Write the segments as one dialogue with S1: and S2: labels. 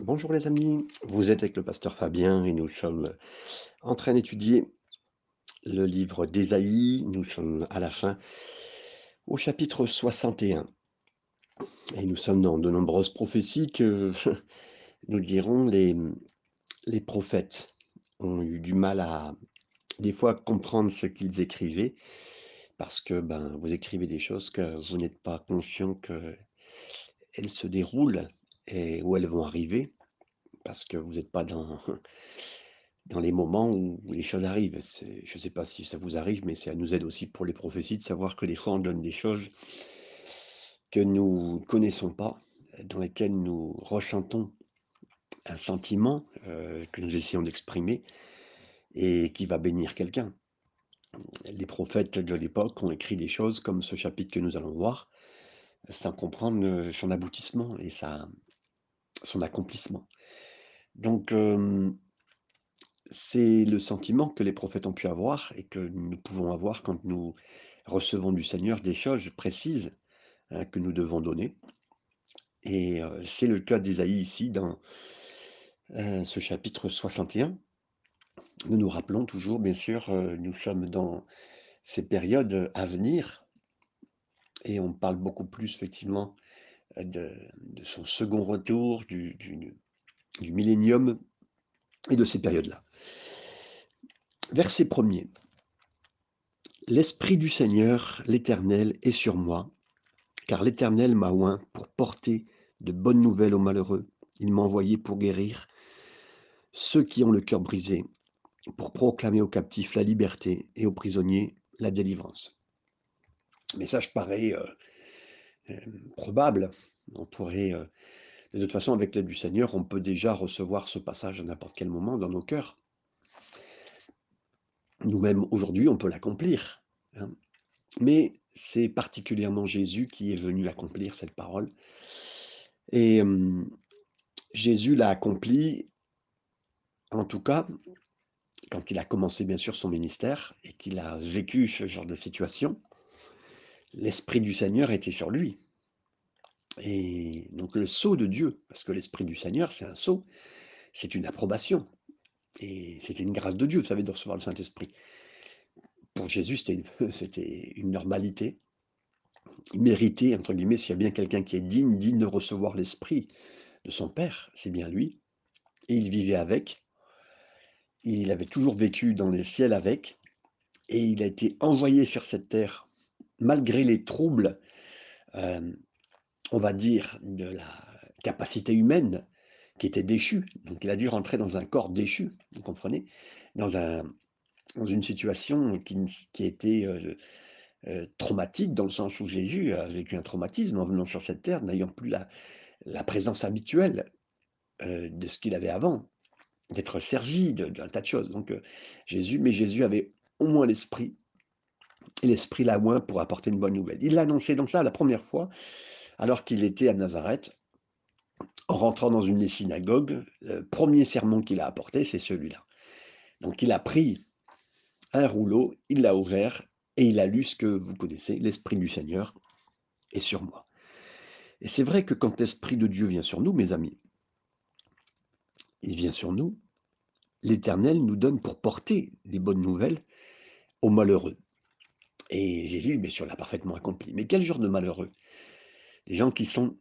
S1: Bonjour les amis, vous êtes avec le pasteur Fabien et nous sommes en train d'étudier le livre d'Ésaïe. Nous sommes à la fin au chapitre 61 et nous sommes dans de nombreuses prophéties que nous dirons les, les prophètes ont eu du mal à des fois comprendre ce qu'ils écrivaient parce que ben vous écrivez des choses que vous n'êtes pas conscient qu'elles se déroulent et où elles vont arriver parce que vous n'êtes pas dans dans les moments où les choses arrivent. Je ne sais pas si ça vous arrive, mais ça nous aide aussi pour les prophéties de savoir que des fois on donne des choses que nous ne connaissons pas, dans lesquelles nous ressentons un sentiment, heu, que nous essayons d'exprimer et qui va bénir quelqu'un. Les prophètes de l'époque ont écrit des choses comme ce chapitre que nous allons voir, sans comprendre, heu, son aboutissement et sa son accomplissement. Donc, c'est le sentiment que les prophètes ont pu avoir et que nous pouvons avoir quand nous recevons du Seigneur des choses précises, hein, que nous devons donner et c'est le cas d'Ésaïe ici dans, ce chapitre 61. Nous nous rappelons toujours bien sûr, nous sommes dans ces périodes à venir et on parle beaucoup plus effectivement, de de son second retour, du du millénium et de ces périodes-là. Verset 1er. L'esprit du Seigneur, l'Éternel, est sur moi, car l'Éternel m'a oint pour porter de bonnes nouvelles aux malheureux. Il m'a envoyé pour guérir ceux qui ont le cœur brisé, pour proclamer aux captifs la liberté et aux prisonniers la délivrance. Message paraît, heu, hem, probable. On pourrait, de toute façon avec l'aide du Seigneur, on peut déjà recevoir ce passage à n'importe quel moment dans nos cœurs. Nous-mêmes, aujourd'hui, on peut l'accomplir, hein. Mais c'est particulièrement Jésus qui est venu accomplir cette parole et Jésus l'a accompli en tout cas, quand il a commencé bien sûr son ministère et qu'il a vécu ce genre de situation, l'esprit du Seigneur était sur lui et donc le sceau de Dieu, parce que l'esprit du Seigneur, c'est un sceau, c'est une approbation et c'est une grâce de Dieu, vous savez, de recevoir le Saint-Esprit. Pour Jésus, c'était une normalité. «Mérité» entre guillemets, s'il y a bien quelqu'un qui est digne digne de recevoir l'esprit de son Père, c'est bien lui et il vivait avec. Il avait toujours vécu dans les ciels avec et il a été envoyé sur cette terre malgré les troubles, on va dire de la capacité humaine qui était déchue. Donc il a dû rentrer dans un corps déchu, vous comprenez? Dans un dans une situation qui qui était, traumatique dans le sens où Jésus a vécu un traumatisme en venant sur cette terre, n'ayant plus la la présence habituelle, de ce qu'il avait avant, d'être servi d'un tas de choses. Donc Jésus mais Jésus avait au moins l'esprit l'esprit l'a oint pour apporter une bonne nouvelle. Il l'a annoncé donc là la 1re fois, alors qu'il était à Nazareth, en rentrant dans une des synagogues, le 1er sermon qu'il a apporté, c'est celui-là. Donc il a pris un rouleau, il l'a ouvert et il a lu ce que vous connaissez: «L'esprit du Seigneur est sur moi» et c'est vrai que quand l'esprit de Dieu vient sur nous, mes amis il vient sur nous, l'Éternel nous donne pour porter les bonnes nouvelles aux malheureux et Jésus, bien sûr, l'a parfaitement accompli. Mais quel genre de malheureux? Des gens qui sont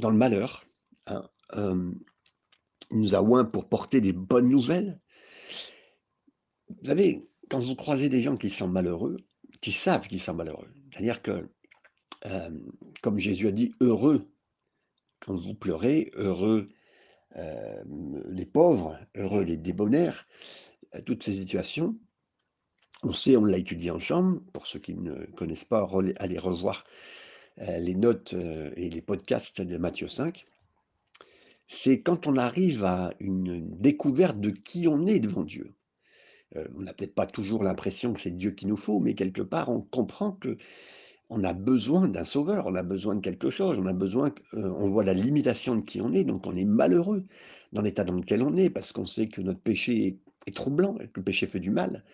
S1: dans le malheur, hein, il nous a oints pour porter des bonnes nouvelles. Vous savez, quand vous croisez des gens qui sont malheureux, qui savent qu'ils sont malheureux, c'est-à-dire que, comme Jésus a dit: «Heureux quand vous pleurez, heureux, les pauvres, heureux les débonnaires», toutes ces situations, on sait, on l'a étudié ensemble, pour ceux qui ne connaissent pas, allez revoir, heu, les notes, heu et les podcasts de Matthieu 5. C'est quand on arrive à une découverte de qui on est devant Dieu. Heu, on n'a peut-être pas toujours l'impression que c'est Dieu qu'il nous faut, mais quelque part on comprend qu'on a besoin d'un sauveur, on a besoin de quelque chose, on a besoin on voit la limitation de qui on est, donc on est malheureux dans l'état dans lequel on est, parce qu'on sait que notre péché est est troublant que le péché fait du mal,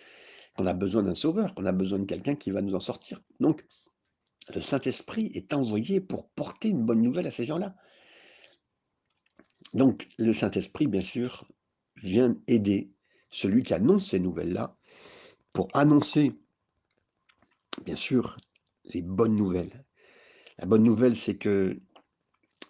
S1: qu'on a besoin d'un sauveur, qu'on a besoin de quelqu'un qui va nous en sortir. Donc le Saint-Esprit est envoyé pour porter une bonne nouvelle à ces gens-là. Donc le Saint-Esprit, bien sûr, vient aider celui qui annonce ces nouvelles-là pour annoncer, bien sûr, les bonnes nouvelles. La bonne nouvelle, c'est que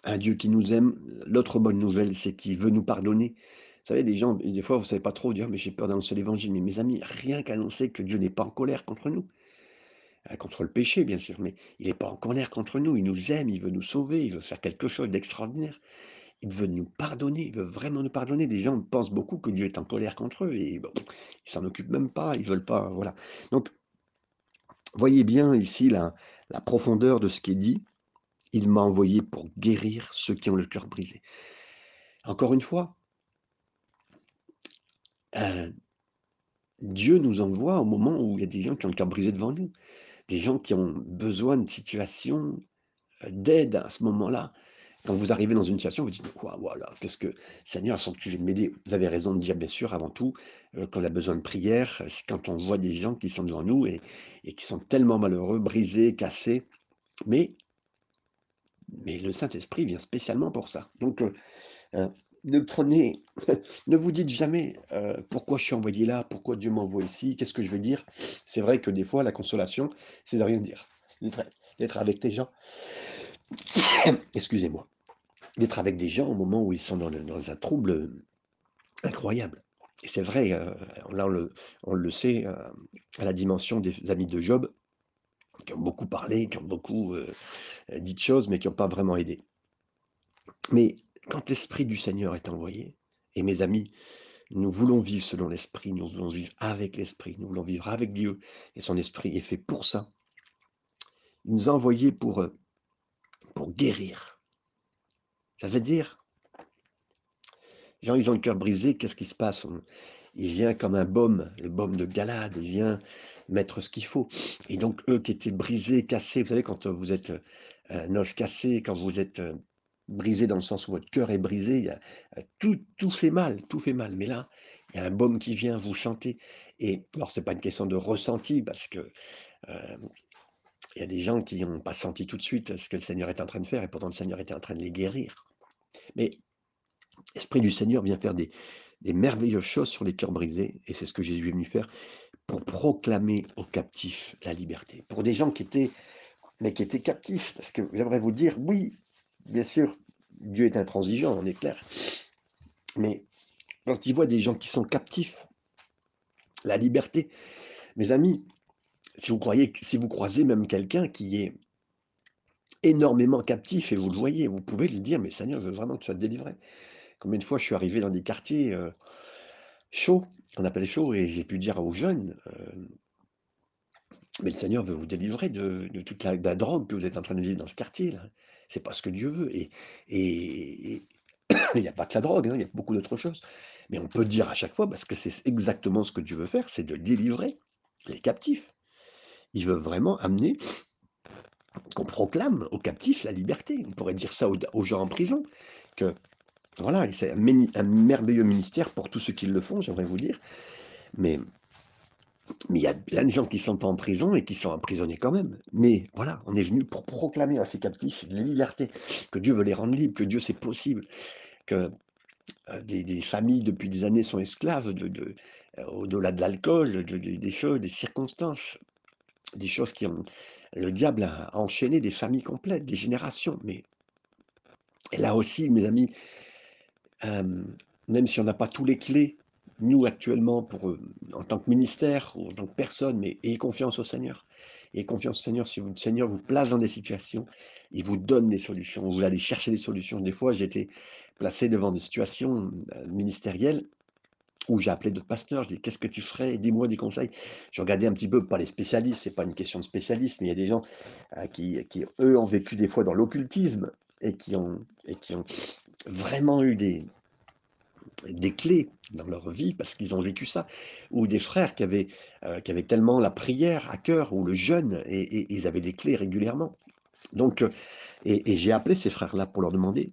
S1: un Dieu qui nous aime. L'autre bonne nouvelle, c'est qu'il veut nous pardonner. Vous savez, des gens, des fois, vous ne savez pas trop dire, mais j'ai peur d'annoncer l'évangile. Mais mes amis, rien qu'annoncer que Dieu n'est pas en colère contre nous, euh, contre le péché, bien sûr, mais il n'est pas en colère contre nous. Il nous aime, il veut nous sauver, il veut faire quelque chose d'extraordinaire. Il veut nous pardonner, il veut vraiment nous pardonner. Des gens pensent beaucoup que Dieu est en colère contre eux et bon, ils s'en occupent même pas, ils veulent pas, voilà. Donc, voyez bien ici la profondeur de ce qui est dit. Il m'a envoyé pour guérir ceux qui ont le cœur brisé. Encore une fois, euh, Dieu nous envoie au moment où il y a des gens qui ont le cœur brisé devant nous, des gens qui ont besoin de situations euh, d'aide à ce moment-là. Quand vous arrivez dans une situation, vous dites quoi, voilà, qu'est-ce que Seigneur, sans que tu viennes m'aider. Vous avez raison de dire, bien sûr, avant tout, euh, quand on a besoin de prière, c'est quand on voit des gens qui sont devant nous et, qui sont tellement malheureux, brisés, cassés. Mais mais le Saint-Esprit vient spécialement pour ça. Donc, euh, euh, ne prenez, ne vous dites jamais euh, pourquoi je suis envoyé là, pourquoi Dieu m'envoie ici, qu'est-ce que je vais dire? C'est vrai que des fois, la consolation, c'est de rien dire, d'être avec des gens. Excusez-moi, d'être avec des gens au moment où ils sont dans, un trouble incroyable. Et c'est vrai, là on le, sait à la dimension des amis de Job, qui ont beaucoup parlé, qui ont beaucoup euh, dit de choses, mais qui n'ont pas vraiment aidé. Mais quand l'Esprit du Seigneur est envoyé, et mes amis, nous voulons vivre selon l'Esprit, nous voulons vivre avec l'Esprit, nous voulons vivre avec Dieu, et son Esprit est fait pour ça. Il nous a envoyés pour, euh, guérir. Ça veut dire, les gens, ils ont le cœur brisé, qu'est-ce qui se passe? Il vient comme un baume, le baume de Galade, il vient mettre ce qu'il faut. Et donc, eux qui étaient brisés, cassés, vous savez, quand vous êtes un os cassé, quand vous êtes brisé dans le sens où votre cœur est brisé, tout, tout fait mal, tout fait mal. Mais là, il y a un baume qui vient vous chanter. Et alors, c'est pas une question de ressenti, parce que il y a des gens qui n'ont pas senti tout de suite ce que le Seigneur est en train de faire, et pourtant le Seigneur était en train de les guérir. Mais l'Esprit du Seigneur vient faire des, des merveilleuses choses sur les cœurs brisés, et c'est ce que Jésus est venu faire pour proclamer aux captifs la liberté. Pour des gens qui étaient, mais qui étaient captifs, parce que j'aimerais vous dire, oui, bien sûr, Dieu est intransigeant, on est clair, mais quand il voit des gens qui sont captifs, la liberté, mes amis, si vous croyez, si vous croisez même quelqu'un qui est énormément captif et vous le voyez, vous pouvez lui dire, mais Seigneur, je veux vraiment que tu sois délivré. Combien de fois je suis arrivé dans des quartiers euh, chauds, on appelle chaud, et j'ai pu dire aux jeunes, euh, mais le Seigneur veut vous délivrer de, toute la, drogue que vous êtes en train de vivre dans ce quartier. là. C'est pas ce que Dieu veut. Et il n'y a pas que la drogue, hein, il y a beaucoup d'autres choses. Mais on peut dire à chaque fois, parce que c'est exactement ce que Dieu veut faire, c'est de délivrer les captifs. Il veut vraiment amener, qu'on proclame aux captifs la liberté. On pourrait dire ça aux gens en prison, que voilà, c'est un, merveilleux ministère pour tous ceux qui le font, j'aimerais vous dire. Mais mais il y a plein de gens qui sont en prison et qui sont emprisonnés quand même. Mais voilà, on est venu pour proclamer à ces captifs la liberté, que Dieu veut les rendre libres, que Dieu c'est possible, que euh, des, familles depuis des années sont esclaves euh, au-delà de l'alcool, des choses, des circonstances, des choses qui ont... Le diable a enchaîné des familles complètes, des générations. Mais là aussi, mes amis, même si on n'a pas tous les clés, nous actuellement, pour, en tant que ministère ou en tant que personne, mais ayez confiance au Seigneur. Ayez confiance au Seigneur, si le Seigneur vous place dans des situations, il vous donne des solutions. Vous allez chercher des solutions. Des fois, j'ai été placé devant des situations ministérielles où j'ai appelé d'autres pasteurs, je dis qu'est-ce que tu ferais, dis-moi des conseils. Je regardais un petit peu, pas les spécialistes, c'est pas une question de spécialistes, mais il y a des gens qui, qui, eux, ont vécu des fois dans l'occultisme et qui ont, et qui ont vraiment eu des, des clés dans leur vie parce qu'ils ont vécu ça, ou des frères qui avaient, euh, qui avaient tellement la prière à cœur, ou le jeûne, et, ils avaient des clés régulièrement. Donc, euh, et, j'ai appelé ces frères-là pour leur demander,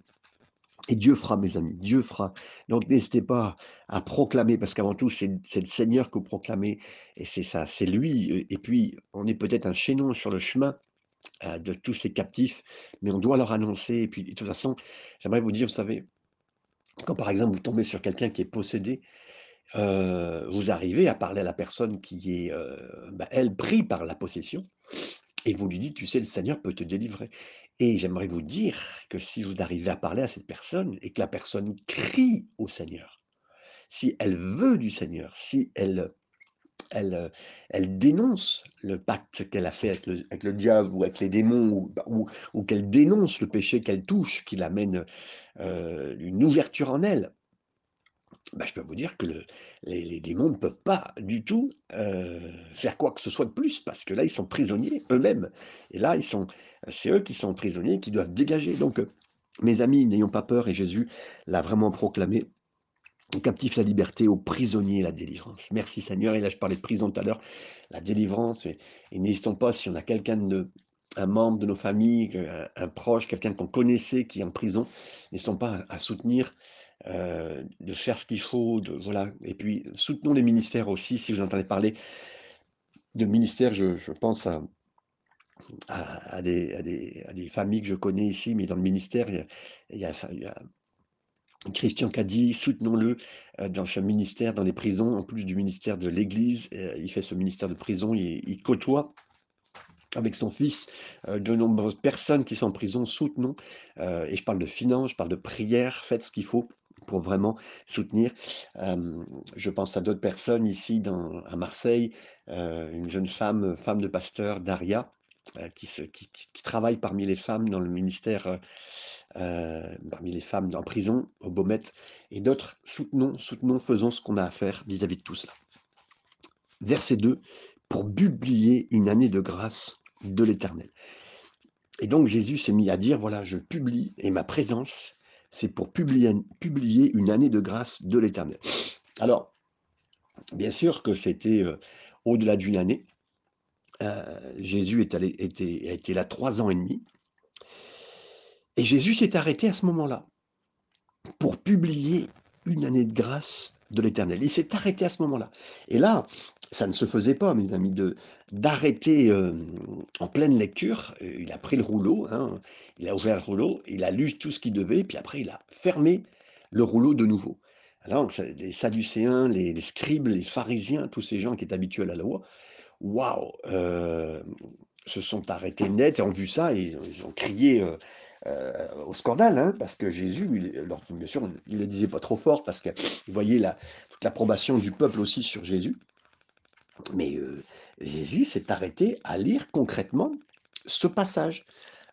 S1: et Dieu fera, mes amis, Dieu fera. Donc n'hésitez pas à proclamer, parce qu'avant tout, c'est le Seigneur que vous proclamez, et c'est ça, c'est lui. Et puis, on est peut-être un chaînon sur le chemin euh, de tous ces captifs, mais on doit leur annoncer. Et puis, de toute façon, j'aimerais vous dire, vous savez, Quand par exemple vous tombez sur quelqu'un qui est possédé, vous arrivez à parler à la personne qui est, bah, elle, pris par la possession et vous lui dites: «Tu sais, le Seigneur peut te délivrer» et j'aimerais vous dire que si vous arrivez à parler à cette personne et que la personne crie au Seigneur, si elle veut du Seigneur, si elle, elle, heu, elle dénonce le pacte qu'elle a fait avec le diable ou avec les démons ou bah, ou qu'elle dénonce le péché qu'elle touche, qui l'amène, heu, une ouverture en elle, bah, je peux vous dire que le les démons ne peuvent pas du tout, heu, faire quoi que ce soit de plus parce que là, ils sont prisonniers eux-mêmes. Et là, c'est eux qui sont prisonniers, qui doivent dégager. Donc heu, mes amis, n'ayons pas peur et Jésus l'a vraiment proclamé: «Aux captifs la liberté, aux prisonniers la délivrance». Merci Seigneur. Et là, je parlais de prison tout à l'heure, la délivrance et n'hésitons pas si on a quelqu'un de un membre de nos familles, un proche, quelqu'un qu'on connaissait qui est en prison, n'hésitons pas à soutenir heu, de faire ce qu'il faut, de voilà. Et puis soutenons les ministères aussi, si vous entendez parler de ministères, je pense à à à des à des à des familles que je connais ici, mais dans le ministère, il y a il y a enfin, il y a Christian Cadi, soutenons-le, heu, dans ce ministère, dans les prisons, en plus du ministère de l'Église, heu, il fait ce ministère de prison, il il côtoie avec son fils, heu, de nombreuses personnes qui sont en prison, soutenons, et je parle de finances, je parle de prière, faites ce qu'il faut pour vraiment soutenir. Je pense à d'autres personnes ici dans à Marseille, une jeune femme, femme de pasteur, Daria, qui se qui travaille parmi les femmes dans le ministère, heu heu, parmi les femmes en prison, au Baumettes et d'autres. Soutenons, soutenons, faisons ce qu'on a à faire vis-à-vis de tout cela. Verset 2: «Pour publier une année de grâce de l'Éternel». Et donc Jésus s'est mis à dire: «Voilà, je publie et ma présence, c'est pour publier publier une année de grâce de l'Éternel». Alors, bien sûr que c'était, au-delà d'une année. Heu, Jésus est allé était a été là 3 ans et demi et Jésus s'est arrêté à ce moment-là pour publier une année de grâce de l'Éternel. Il s'est arrêté à ce moment-là et là, ça ne se faisait pas, mes amis, de d'arrêter, hem, en pleine lecture. Il a pris le rouleau, hein, il a ouvert le rouleau, il a lu tout ce qu'il devait, puis après il a fermé le rouleau de nouveau. Alors les sadducéens, les les scribes, les pharisiens, tous ces gens qui étaient habitués à la loi, waouh, hem, se sont arrêtés net et ont vu ça et ils ont crié, heu heu, au scandale, hein, parce que Jésus, bien sûr, il le disait pas trop fort parce qu'il voyait la toute l'approbation du peuple aussi sur Jésus. Mais Jésus s'est arrêté à lire concrètement ce passage,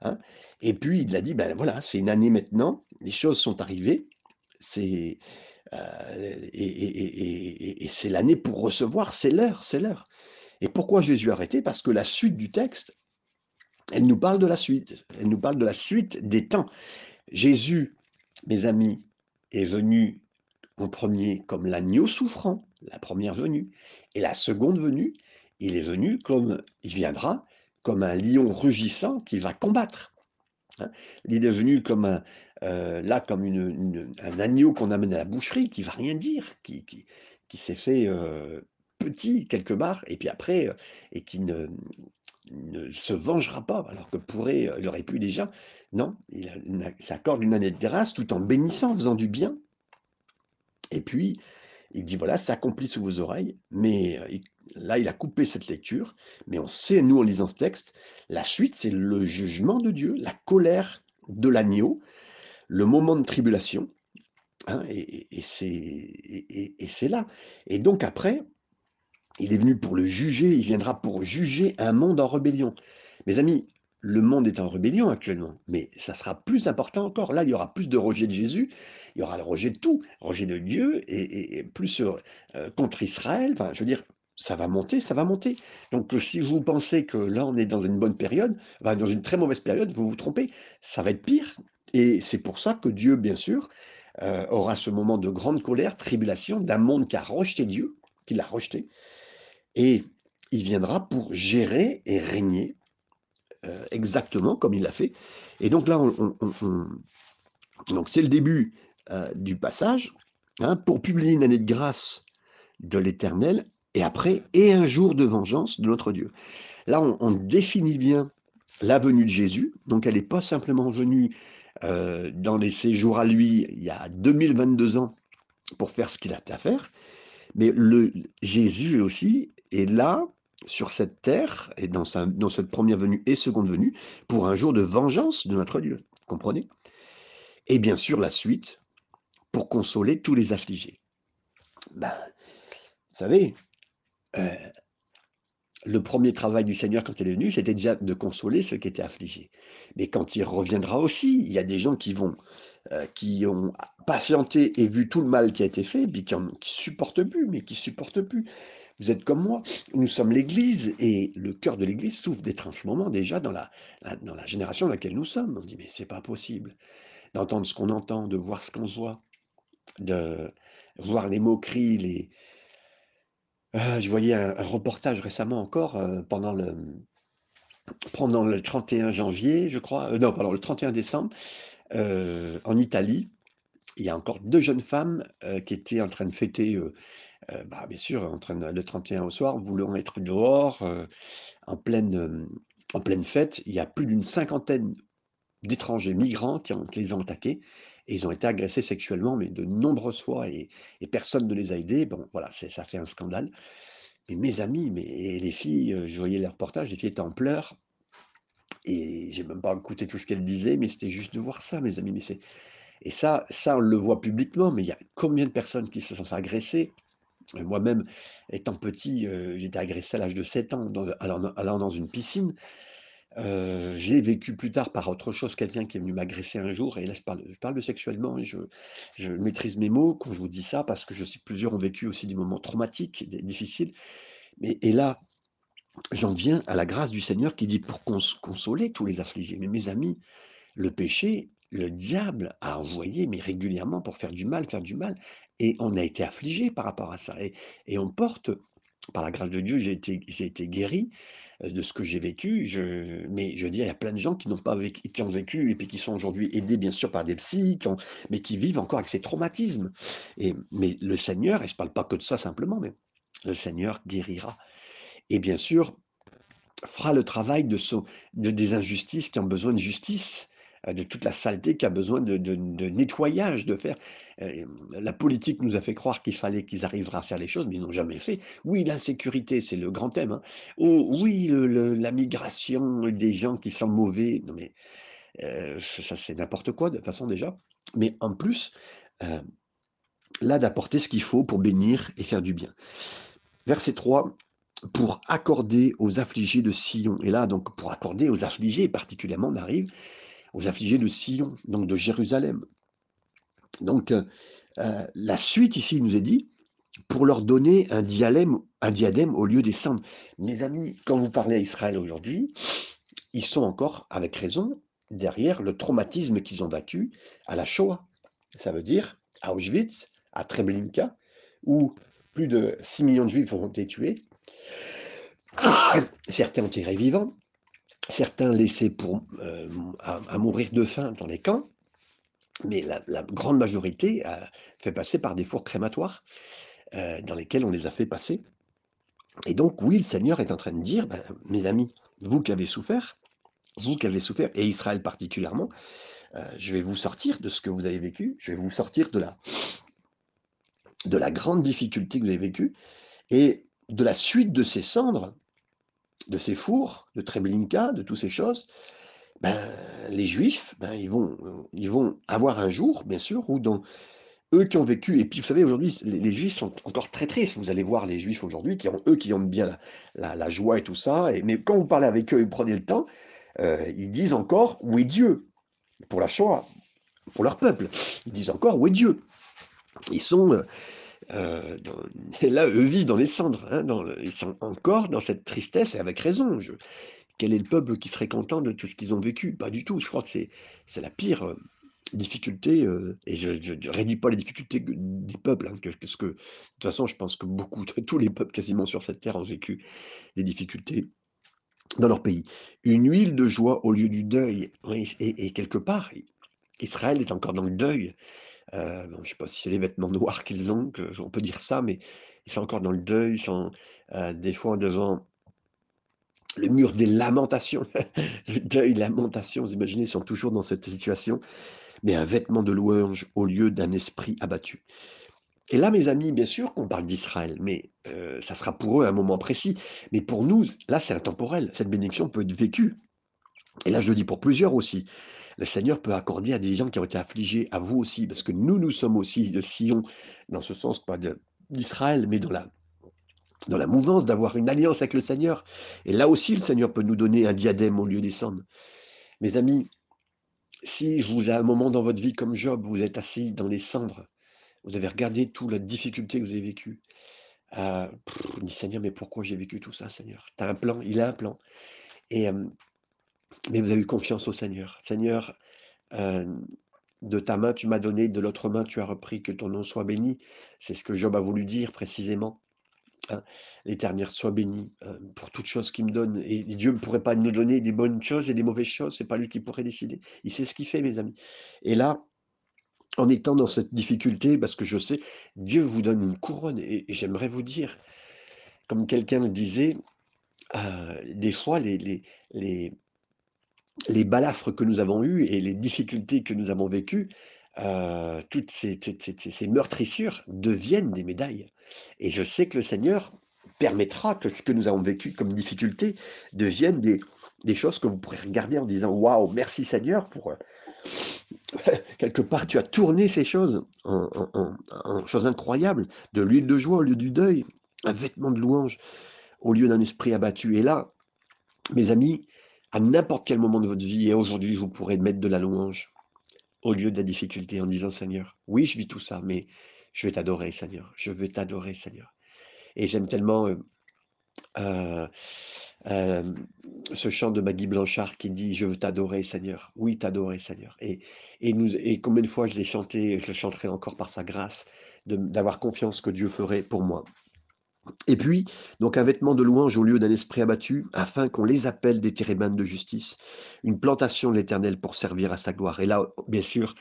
S1: hein et puis il a dit: «Ben voilà, c'est une année maintenant, les choses sont arrivées, c'est, et c'est l'année pour recevoir, c'est l'heure, c'est l'heure» et pourquoi Jésus a arrêté? Parce que la suite du texte, elle nous parle de la suite, elle nous parle de la suite des temps. Jésus, mes amis, est venu en premier comme l'agneau souffrant, la première venue et la seconde venue, il est venu comme il viendra comme un lion rugissant qui va combattre, hein. Il est venu comme un, heu, là, comme un agneau qu'on amène à la boucherie qui va rien dire, qui s'est fait, heu, petit quelque part et puis après, et qui ne se vengera pas alors que pourrait, il aurait pu déjà. Non, il s'accorde une année de grâce tout en bénissant, en faisant du bien et puis il dit: «Voilà, c'est accompli sous vos oreilles», mais là, il a coupé cette lecture, mais on sait, nous, en lisant ce texte, la suite, c'est le jugement de Dieu, la colère de l'agneau, le moment de tribulation, hein et et et c'est là et donc après, il est venu pour le juger, il viendra pour juger un monde en rébellion. Mes amis, le monde est en rébellion actuellement, mais ça sera plus important encore. Là, il y aura plus de rejet de Jésus, il y aura le rejet de tout, rejet de Dieu et plus, heu heu, contre Israël, enfin, je veux dire, ça va monter, ça va monter. Donc heu, si vous pensez que là, on est dans une bonne période, enfin, dans une très mauvaise période, vous vous trompez. Ça va être pire et c'est pour ça que Dieu, bien sûr, aura ce moment de grande colère, tribulation d'un monde qui a rejeté Dieu, qui l'a rejeté et il viendra pour gérer et régner, heu, exactement comme il l'a fait et donc là, on on on on donc c'est le début, heu, du passage, hein, pour publier une année de grâce de l'Éternel et après et un jour de vengeance de notre Dieu. Là, on définit bien la venue de Jésus, donc elle est pas simplement venue, euh, dans les séjours à lui il y a 2022 ans pour faire ce qu'il a à faire. Mais le, Jésus aussi est là sur cette terre et dans cette première venue et seconde venue pour un jour de vengeance de notre Dieu. Comprenez? Et bien sûr la suite pour consoler tous les affligés. Ben, vous savez, euh, le premier travail du Seigneur quand il est venu, c'était déjà de consoler ceux qui étaient affligés. Mais quand il reviendra aussi, il y a des gens qui vont, euh, qui ont patienté et vu tout le mal qui a été fait, puis qui, ne supportent plus, mais qui supportent plus. Vous êtes comme moi, nous sommes l'Église et le cœur de l'Église souffre d'étranges moments déjà dans la, dans la génération dans laquelle nous sommes. On dit mais c'est pas possible d'entendre ce qu'on entend, de voir ce qu'on voit, de voir les moqueries, les, euh, je voyais un, reportage récemment encore euh, pendant le pendant le 31 janvier, je crois, euh, non, pardon, le 31 décembre, en Italie. Il y a encore deux jeunes femmes qui étaient en train de fêter, bah, bien sûr, en train de, le 31 au soir, voulant être dehors, en pleine, en pleine fête. Il y a plus d'une cinquantaine d'étrangers migrants qui, ont, qui les ont attaqués et ils ont été agressés sexuellement, mais de nombreuses fois, et, personne ne les a aidés. Bon, voilà, ça fait un scandale. Mais mes amis, mais les filles, euh, je voyais les reportages, les filles étaient en pleurs, et j'ai même pas écouté tout ce qu'elles disaient, mais c'était juste de voir ça, mes amis. Mais c'est et ça, ça, on le voit publiquement, mais il y a combien de personnes qui se sont euh, Moi-même, étant petit, euh, j'ai été agressé à l'âge de 7 ans, allant, dans une piscine. Euh, je l'ai vécu plus tard par autre chose, quelqu'un qui est venu m'agresser un jour, et là je parle, de sexuellement, et je, je, maîtrise mes mots quand je vous dis ça, parce que je sais que plusieurs ont vécu aussi des moments traumatiques, difficiles. Mais, et là, j'en viens à la grâce du Seigneur qui dit pour consoler tous les affligés. Mais mes amis, le péché, le diable a envoyé, mais régulièrement, pour faire du mal, faire du mal, et on a été affligé par rapport à ça. Et, on porte, par la grâce de Dieu, j'ai été, guéri, de ce que j'ai vécu. Mais je veux dire, il y a plein de gens qui n'ont pas vécu, ont vécu et puis qui sont aujourd'hui aidés bien sûr par des psys, mais qui vivent encore avec ces traumatismes. Et, mais le Seigneur, et je ne parle pas que de ça simplement, mais le Seigneur guérira. Et bien sûr, fera le travail de, de des injustices qui ont besoin de justice euh, de toute la saleté qui a besoin de, nettoyage, de faire. Euh, la politique nous a fait croire qu'il fallait qu'ils arriveraient à faire les choses, mais ils n'ont jamais fait. Oui, l'insécurité, c'est le grand thème. Hein. Oh, oui, la migration des gens qui sont mauvais. Non, mais euh, ça, c'est n'importe quoi, de toute façon, déjà. Mais en plus, là, d'apporter ce qu'il faut pour bénir et faire du bien. Verset 3 pour accorder aux affligés de Sion. Et là, donc, pour accorder aux affligés, particulièrement, on arrive aux affligés de Sion, donc de Jérusalem. Donc, euh, euh, la suite ici, il nous est dit, pour leur donner un diadème, au lieu des cendres. Mes amis, quand vous parlez à Israël aujourd'hui, ils sont encore, avec raison, derrière le traumatisme qu'ils ont vécu à la Shoah. Ça veut dire à Auschwitz, à Treblinka, où plus de 6 millions de juifs ont été tués. Certains ont tiré vivants, certains laissés euh, à, mourir de faim dans les camps, mais la, grande majorité a fait passer par des fours crématoires euh, dans lesquels on les a fait passer. Et donc, oui, le Seigneur est en train de dire, ben, mes amis, vous qui avez souffert, vous qui avez souffert, et Israël particulièrement, euh, je vais vous sortir de ce que vous avez vécu, je vais vous sortir de la grande difficulté que vous avez vécue, et de la suite de ces cendres, de ces fours, de Treblinka, de toutes ces choses, ben, les Juifs, ben, ils, vont, ils vont avoir un jour, bien sûr, où dans eux qui ont vécu, et puis vous savez, aujourd'hui, les, Juifs sont encore très tristes. Vous allez voir les Juifs aujourd'hui, qui ont, eux qui ont bien la, joie et tout ça, mais quand vous parlez avec eux et vous prenez le temps, euh, ils disent encore où est Dieu? Pour la Shoah, pour leur peuple. Ils disent encore où est Dieu? Ils sont, euh, euh, et là, eux vivent dans les cendres. Hein, ils sont encore dans cette tristesse, et avec raison. quel est le peuple qui serait content de tout ce qu'ils ont vécu? Pas du tout. Je crois que c'est la pire euh, difficulté, euh, et je ne réduis pas les difficultés des peuples, hein, que, ce que, de toute façon, je pense que beaucoup, tous les peuples quasiment sur cette terre ont vécu des difficultés dans leur pays. Une huile de joie au lieu du deuil. et quelque part, Israël est encore dans le deuil. Euh, je ne sais pas si c'est les vêtements noirs qu'ils ont, on peut dire ça, mais ils sont encore dans le deuil, ils sont euh, des fois devant le mur des lamentations, le deuil, lamentation, vous imaginez, sont toujours dans cette situation, mais un vêtement de louange au lieu d'un esprit abattu. Et là, mes amis, bien sûr qu'on parle d'Israël, mais euh, ça sera pour eux un moment précis. Mais pour nous, là, c'est intemporel. Cette bénédiction peut être vécue. Et là, je le dis pour plusieurs aussi. Le Seigneur peut accorder à des gens qui ont été affligés, à vous aussi, parce que nous, nous sommes aussi de Sion, dans ce sens, pas d'Israël, mais dans la dans la mouvance d'avoir une alliance avec le Seigneur. Et là aussi, le Seigneur peut nous donner un diadème au lieu des cendres. Mes amis, si vous avez un moment dans votre vie comme Job, vous êtes assis dans les cendres, vous avez regardé toute la difficulté que vous avez vécue, euh, dit Seigneur, mais pourquoi j'ai vécu tout ça, Seigneur? Tu as un plan, il a un plan. Et, euh, mais vous avez eu confiance au Seigneur. Seigneur, de ta main tu m'as donné, de l'autre main tu as repris, que ton nom soit béni. C'est ce que Job a voulu dire précisément. Hein, L'Éternel soit béni hein, pour toutes choses qu'il me donne. Et Dieu ne pourrait pas nous donner des bonnes choses et des mauvaises choses. C'est pas lui qui pourrait décider. Il sait ce qu'il fait, mes amis. Et là, en étant dans cette difficulté, parce que je sais, Dieu vous donne une couronne. Et, j'aimerais vous dire, comme quelqu'un le disait, des fois, les, les, les, les balafres que nous avons eus et les difficultés que nous avons vécues, euh, toutes ces, meurtrissures deviennent des médailles. Et je sais que le Seigneur permettra que ce que nous avons vécu comme difficulté devienne des, choses que vous pourrez regarder en disant Waouh, merci Seigneur pour. Euh, quelque part, tu as tourné ces choses en choses incroyables, de l'huile de joie au lieu du deuil, un vêtement de louange au lieu d'un esprit abattu. Et là, mes amis, n'importe quel moment de votre vie, et aujourd'hui, vous pourrez mettre de la louange au lieu de la difficulté en disant Seigneur, oui, je vis tout ça, mais je vais t'adorer, Seigneur. Je veux t'adorer, Seigneur. Et j'aime tellement euh, euh, euh, ce chant de Maggie Blanchard qui dit Je veux t'adorer, Seigneur. Oui, t'adorer, Seigneur. Et, et, nous, et combien de fois je l'ai chanté, je le chanterai encore par sa grâce, d'avoir confiance que Dieu ferait pour moi. Et puis, donc un vêtement de louange au lieu d'un esprit abattu, afin qu'on les appelle des térébintes de justice, une plantation de l'Éternel pour servir à sa gloire. Et là, bien sûr,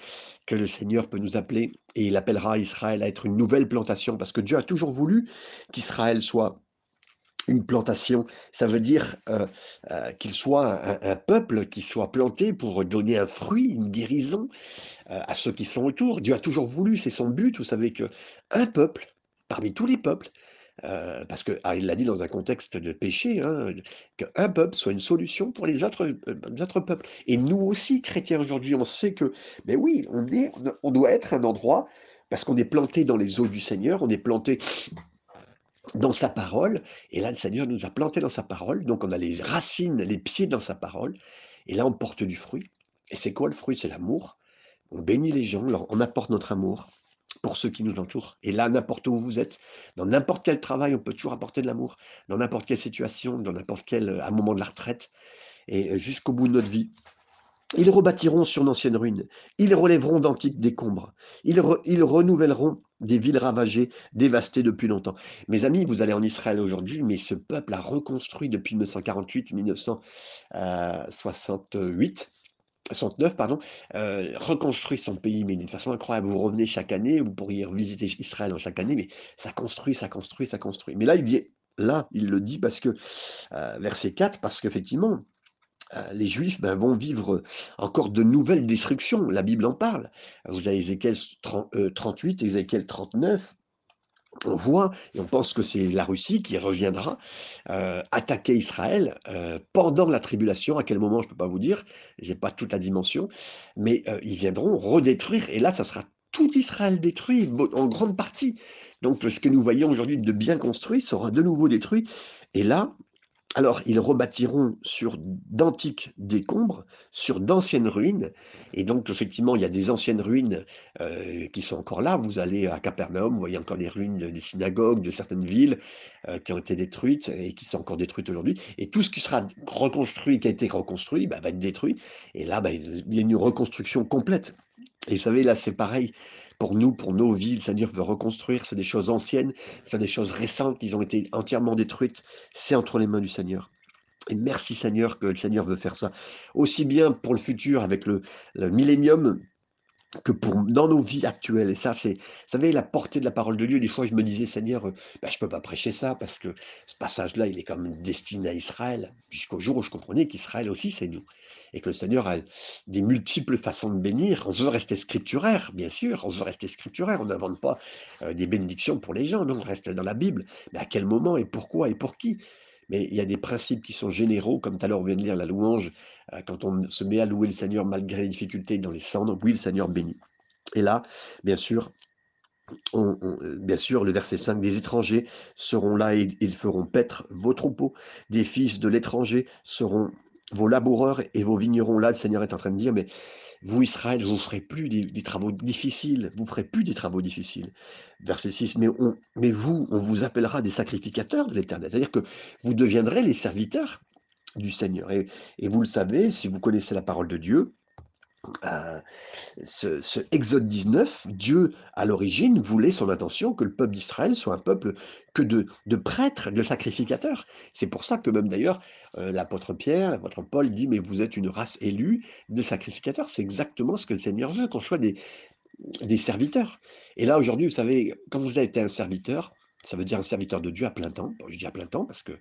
S1: que le Seigneur peut nous appeler, et il appellera Israël à être une nouvelle plantation, parce que Dieu a toujours voulu qu'Israël soit une plantation, ça veut dire euh, euh, qu'il soit un, peuple qui soit planté pour donner un fruit, une guérison euh, à ceux qui sont autour. Dieu a toujours voulu, c'est son but. Vous savez que un peuple, parmi tous les peuples, parce qu'il ah, l'a dit dans un contexte de péché, hein, qu'un peuple soit une solution pour les autres, autres peuples. Et nous aussi, chrétiens aujourd'hui, on sait que, mais oui, on, est, on doit être un endroit, parce qu'on est planté dans les eaux du Seigneur, on est planté dans sa parole, et là le Seigneur nous a planté dans sa parole, donc on a les racines, les pieds dans sa parole, et là on porte du fruit. Et c'est quoi le fruit? C'est l'amour. On bénit les gens, on apporte notre amour, pour ceux qui nous entourent. Et là, n'importe où vous êtes, dans n'importe quel travail, on peut toujours apporter de l'amour, dans n'importe quelle situation, dans n'importe quel euh, un moment de la retraite, et euh, jusqu'au bout de notre vie. Ils rebâtiront sur d'anciennes ruines, ils relèveront d'antiques décombres, ils renouvelleront des villes ravagées, dévastées depuis longtemps. Mes amis, vous allez en Israël aujourd'hui, mais ce peuple a reconstruit depuis 1948-1968 69, pardon, euh, reconstruit son pays, mais d'une façon incroyable. Vous revenez chaque année, vous pourriez visiter Israël chaque année, mais ça construit, ça construit, ça construit. Mais là, il dit, là, il le dit parce que, euh, verset 4, parce qu'effectivement, euh, les Juifs ben, vont vivre encore de nouvelles destructions. La Bible en parle. Vous avez Ézéchiel 38, Ézéchiel 39, on voit et on pense que c'est la Russie qui reviendra euh, attaquer Israël euh, pendant la tribulation. À quel moment, je ne peux pas vous dire, j'ai pas toute la dimension, mais euh, ils viendront redétruire et là, ça sera tout Israël détruit en grande partie. Donc, ce que nous voyons aujourd'hui de bien construit sera de nouveau détruit. Et là, alors, ils rebâtiront sur d'antiques décombres, sur d'anciennes ruines. Et donc, effectivement, il y a des anciennes ruines euh, qui sont encore là. Vous allez à Capernaum, vous voyez encore des ruines des synagogues, de certaines villes euh, qui ont été détruites et qui sont encore détruites aujourd'hui. Et tout ce qui sera reconstruit, qui a été reconstruit, bah, va être détruit. Et là, bah, il y a une reconstruction complète. Et vous savez, là, c'est pareil pour nous, pour nos. Le Seigneur veut reconstruire. C'est des choses anciennes, c'est des choses récentes qui ont été entièrement détruites. C'est entre les mains du Seigneur. Et merci Seigneur que le Seigneur veut faire ça. Aussi bien pour le futur avec le, le millénium que pour dans nos vies actuelles et ça c'est vous savez la portée de la parole de Dieu, des fois je me disais: «Seigneur, heu, bah, je peux pas prêcher ça parce que ce passage-là, il est quand même destiné à Israël». Jusqu'au jour où je comprenais qu'Israël aussi c'est nous et que le Seigneur a des multiples façons de bénir. On veut rester scripturaire, bien sûr, on veut rester scripturaire, on n'invente pas, heu, des bénédictions pour les gens, non, on reste dans la Bible. Mais à quel moment et pourquoi et pour qui? Mais il y a des principes qui sont généraux, comme tout à l'heure on vient de lire la louange, euh, quand on se met à louer le Seigneur malgré les difficultés dans les cendres, oui, le Seigneur bénit. Et là, bien sûr, euh, bien sûr, le verset 5, des étrangers seront là et ils feront paître vos troupeaux. Des fils de l'étranger seront vos laboureurs et vos vignerons. Là, le Seigneur est en train de dire, mais vous, Israël, vous ne ferez plus des, travaux difficiles, vous ferez plus des travaux difficiles. Verset 6, mais, on, vous, on vous appellera des sacrificateurs de l'Éternel. C'est-à-dire que vous deviendrez les serviteurs du Seigneur. Et vous le savez, si vous connaissez la parole de Dieu, euh, ce, Exode 19, Dieu, à l'origine, voulait son intention que le peuple d'Israël soit un peuple que de, de prêtres, de sacrificateurs. C'est pour ça que même d'ailleurs, euh, l'apôtre Pierre, l'apôtre Paul dit, mais vous êtes une race élue de sacrificateurs. C'est exactement ce que le Seigneur veut, qu'on soit des, des serviteurs. Et là, aujourd'hui, vous savez, quand vous avez été un serviteur, ça veut dire un serviteur de Dieu à plein temps. je dis à plein temps parce que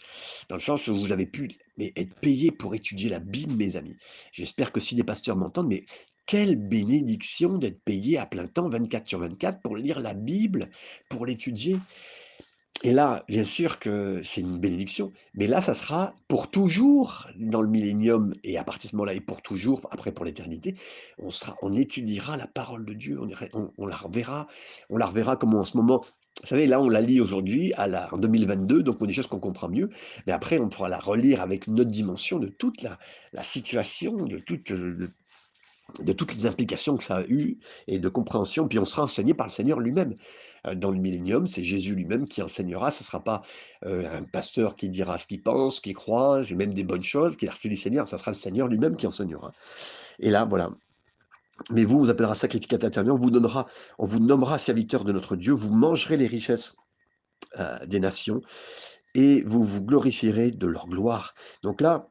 S1: dans le sens où vous avez pu être payé pour étudier la Bible, mes amis. J'espère que si des pasteurs m'entendent, mais quelle bénédiction d'être payé à plein temps, 24 sur 24, pour lire la Bible, pour l'étudier. Et là, bien sûr que c'est une bénédiction, mais là, ça sera pour toujours dans le millénium, et à partir de ce moment-là, et pour toujours, après pour l'éternité, on étudiera la parole de Dieu, on, on la reverra, on la reverra comme en ce moment, vous savez, là, on la lit aujourd'hui, en 2022, donc on a des choses qu'on comprend mieux, mais après, on pourra la relire avec notre dimension de toute la, situation, de, de, toutes les implications que ça a eu, et de compréhension, puis on sera enseigné par le Seigneur lui-même. Euh, dans le millénium, c'est Jésus lui-même qui enseignera, ce ne sera pas euh, un pasteur qui dira ce qu'il pense, ce qu'il croit, même des bonnes choses, qui est reçu du Seigneur, ça sera le Seigneur lui-même qui enseignera. Et là, voilà, mais vous, vous appellera sacrificateur intérieur, on vous donnera, on vous nommera serviteur de notre Dieu, vous mangerez les richesses euh, des nations et vous vous glorifierez de leur gloire. Donc là,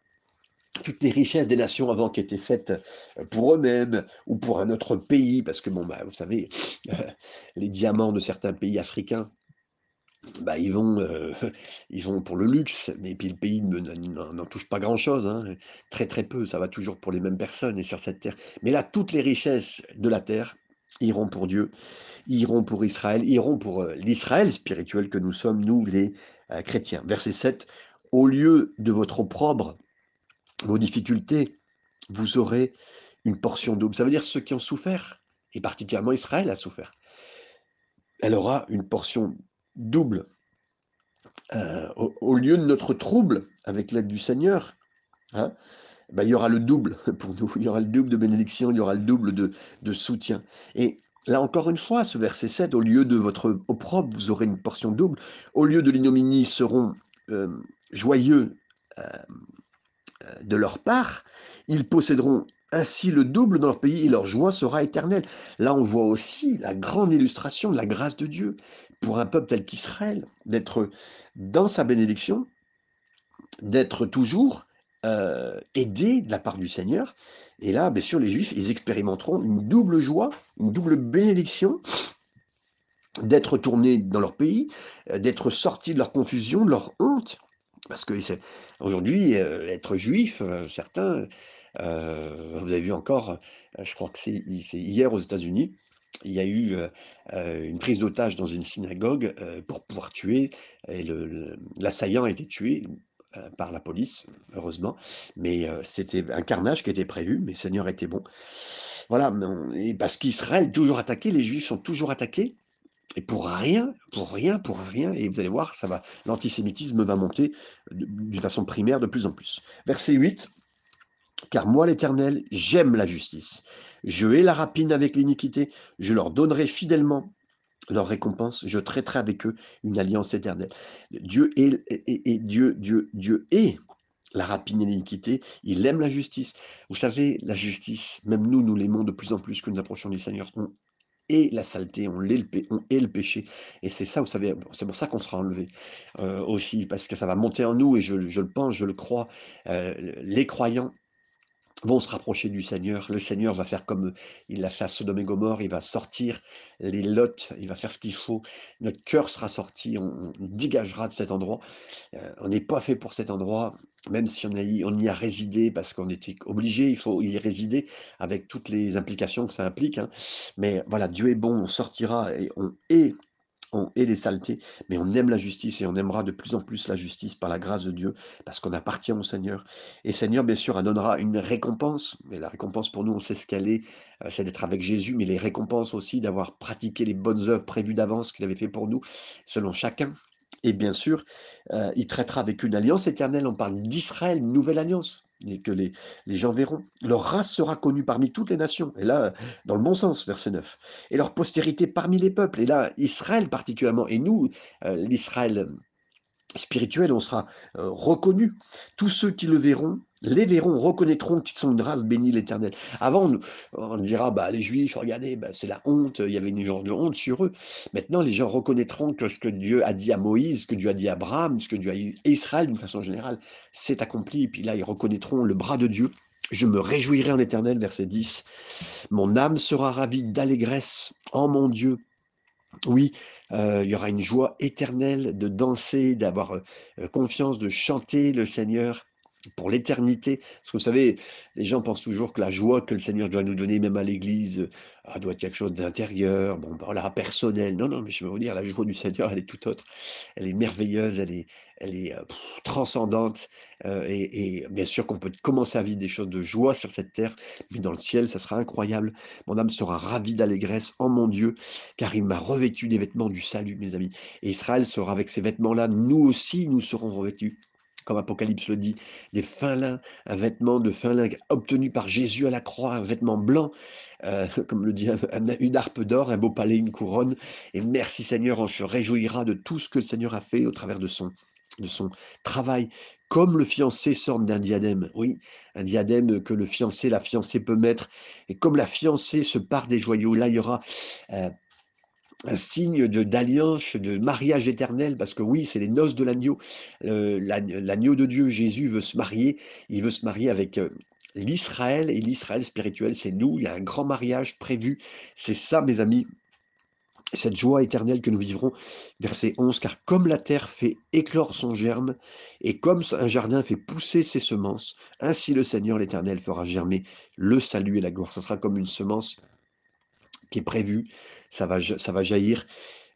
S1: toutes les richesses des nations avant qui étaient faites euh, pour eux-mêmes ou pour un autre pays, parce que bon, bah, vous savez, les diamants de certains pays africains bah, ils vont, euh, ils vont pour le luxe, mais puis le pays n'en touche pas grand-chose, hein, très très peu, ça va toujours pour les mêmes personnes et sur cette terre. Mais là, toutes les richesses de la terre iront pour Dieu, iront pour Israël, iront pour euh, l'Israël spirituel que nous sommes, nous les euh, chrétiens. Verset 7, au lieu de votre opprobre, vos difficultés, vous aurez une portion double. Ça veut dire ceux qui ont souffert, et particulièrement Israël a souffert. Elle aura une portion double. Euh, au, lieu de notre trouble, avec l'aide du Seigneur, hein, ben, il y aura le double pour nous, il y aura le double de bénédiction, il y aura le double de, de soutien. Et là encore une fois, ce verset 7, au lieu de votre opprobre, vous aurez une portion double, au lieu de l'ignominie, seront euh, joyeux euh, de leur part, ils posséderont ainsi le double dans leur pays et leur joie sera éternelle. Là, on voit aussi la grande illustration de la grâce de Dieu pour un peuple tel qu'Israël, d'être dans sa bénédiction, d'être toujours euh, aidé de la part du Seigneur. Et là, bien sûr, les Juifs, ils expérimenteront une double joie, une double bénédiction d'être tournés dans leur pays, euh, d'être sortis de leur confusion, de leur honte. Parce que aujourd'hui, euh, être juif, certains, vous avez vu encore, je crois que c'est hier aux États-Unis, il y a eu une prise d'otage dans une synagogue pour pouvoir tuer, et l'assaillant a été tué par la police, heureusement, mais c'était un carnage qui était prévu, mais Seigneur était bon. Voilà, et parce qu'Israël est toujours attaqué, les Juifs sont toujours attaqués, et pour rien, pour rien, pour rien, et vous allez voir, ça va, l'antisémitisme va monter d'une façon primaire de plus en plus. Verset 8, car moi l'Éternel, j'aime la justice. Je hais la rapine avec l'iniquité, je leur donnerai fidèlement leur récompense, je traiterai avec eux une alliance éternelle. Dieu est, et, Dieu, Dieu, Dieu est la rapine et l'iniquité, il aime la justice. Vous savez, la justice, même nous, nous l'aimons de plus en plus que nous approchons du Seigneur. On est la saleté, on est le, on est le péché. Et c'est ça, vous savez, c'est pour ça qu'on sera enlevé euh, aussi, parce que ça va monter en nous, et je, le pense, je le crois. Euh, les croyants vont se rapprocher du Seigneur. Le Seigneur va faire comme il l'a fait à Sodome et Gomorre, il va sortir les lots, il va faire ce qu'il faut. Notre cœur sera sorti, on, dégagera de cet endroit. Euh, on n'est pas fait pour cet endroit, même si on, on y a résidé parce qu'on était obligé, il faut y résider avec toutes les implications que ça implique. Hein. Mais voilà, Dieu est bon, on sortira et on est on est les saletés, mais on aime la justice et on aimera de plus en plus la justice par la grâce de Dieu, parce qu'on appartient au Seigneur. Et Seigneur, bien sûr, donnera une récompense, mais la récompense pour nous, on sait ce qu'elle est, euh, c'est d'être avec Jésus, mais les récompenses aussi d'avoir pratiqué les bonnes œuvres prévues d'avance qu'il avait fait pour nous, selon chacun. Et bien sûr, euh, il traitera avec une alliance éternelle, on parle d'Israël, une nouvelle alliance et que les, gens verront. Leur race sera connue parmi toutes les nations, et là, dans le bon sens, verset 9. Et leur postérité parmi les peuples, et là, Israël particulièrement, et nous, euh, l'Israël spirituel, on sera euh, reconnu. Tous ceux qui le verront, les verront, reconnaîtront qu'ils sont une race bénie l'Éternel. Avant, on, on, dira, bah, les Juifs, regardez, bah, c'est la honte, il y avait une genre de honte sur eux. Maintenant, les gens reconnaîtront que ce que Dieu a dit à Moïse, ce que Dieu a dit à Abraham, ce que Dieu a dit à Israël d'une façon générale, c'est accompli. Et puis là, ils reconnaîtront le bras de Dieu. Je me réjouirai en éternel, verset 10. Mon âme sera ravie d'allégresse en mon Dieu. Oui, il y aura une joie éternelle de danser, d'avoir confiance, de chanter le Seigneur pour l'éternité. Parce que vous savez, les gens pensent toujours que la joie que le Seigneur doit nous donner, même à l'église, ah, doit être quelque chose d'intérieur, bon, ben voilà, personnel. Non, non, mais je vais vous dire, la joie du Seigneur, elle est tout autre. Elle est merveilleuse, elle est, elle est euh, transcendante. Euh, et, et, bien sûr qu'on peut commencer à vivre des choses de joie sur cette terre, mais dans le ciel, ça sera incroyable. Mon âme sera ravie d'allégresse en mon Dieu, car il m'a revêtu des vêtements du salut, mes amis. Et Israël sera avec ces vêtements-là. Nous aussi, nous serons revêtus comme Apocalypse le dit, des fin lin, un vêtement de fin lin obtenu par Jésus à la croix, un vêtement blanc, euh, comme le dit une harpe d'or, un beau palais, une couronne. Et merci Seigneur, on se réjouira de tout ce que le Seigneur a fait au travers de son, de son travail, comme le fiancé sort d'un diadème. Oui, un diadème que le fiancé, la fiancée peut mettre. Et comme la fiancée se part des joyaux, là il y aura euh, un signe d'alliance, de mariage éternel, parce que oui, c'est les noces de l'agneau. l'agneau de Dieu, Jésus, veut se marier. Il veut se marier avec euh, l'Israël, et l'Israël spirituel, c'est nous. Il y a un grand mariage prévu. C'est ça, mes amis, cette joie éternelle que nous vivrons. Verset 11, car comme la terre fait éclore son germe, et comme un jardin fait pousser ses semences, ainsi le Seigneur l'Éternel fera germer le salut et la gloire. Ça sera comme une semence qui est prévu, ça va, jaillir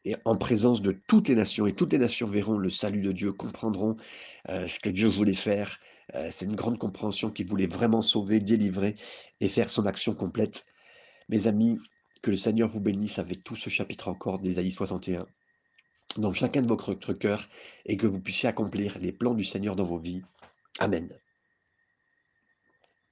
S1: et en présence de toutes les nations, et toutes les nations verront le salut de Dieu, comprendront euh, ce que Dieu voulait faire. Euh, c'est une grande compréhension qu'il voulait vraiment sauver, délivrer et faire son action complète. Mes amis, que le Seigneur vous bénisse avec tout ce chapitre encore d'Ésaïe 61 dans chacun de votre cœur et que vous puissiez accomplir les plans du Seigneur dans vos vies. Amen.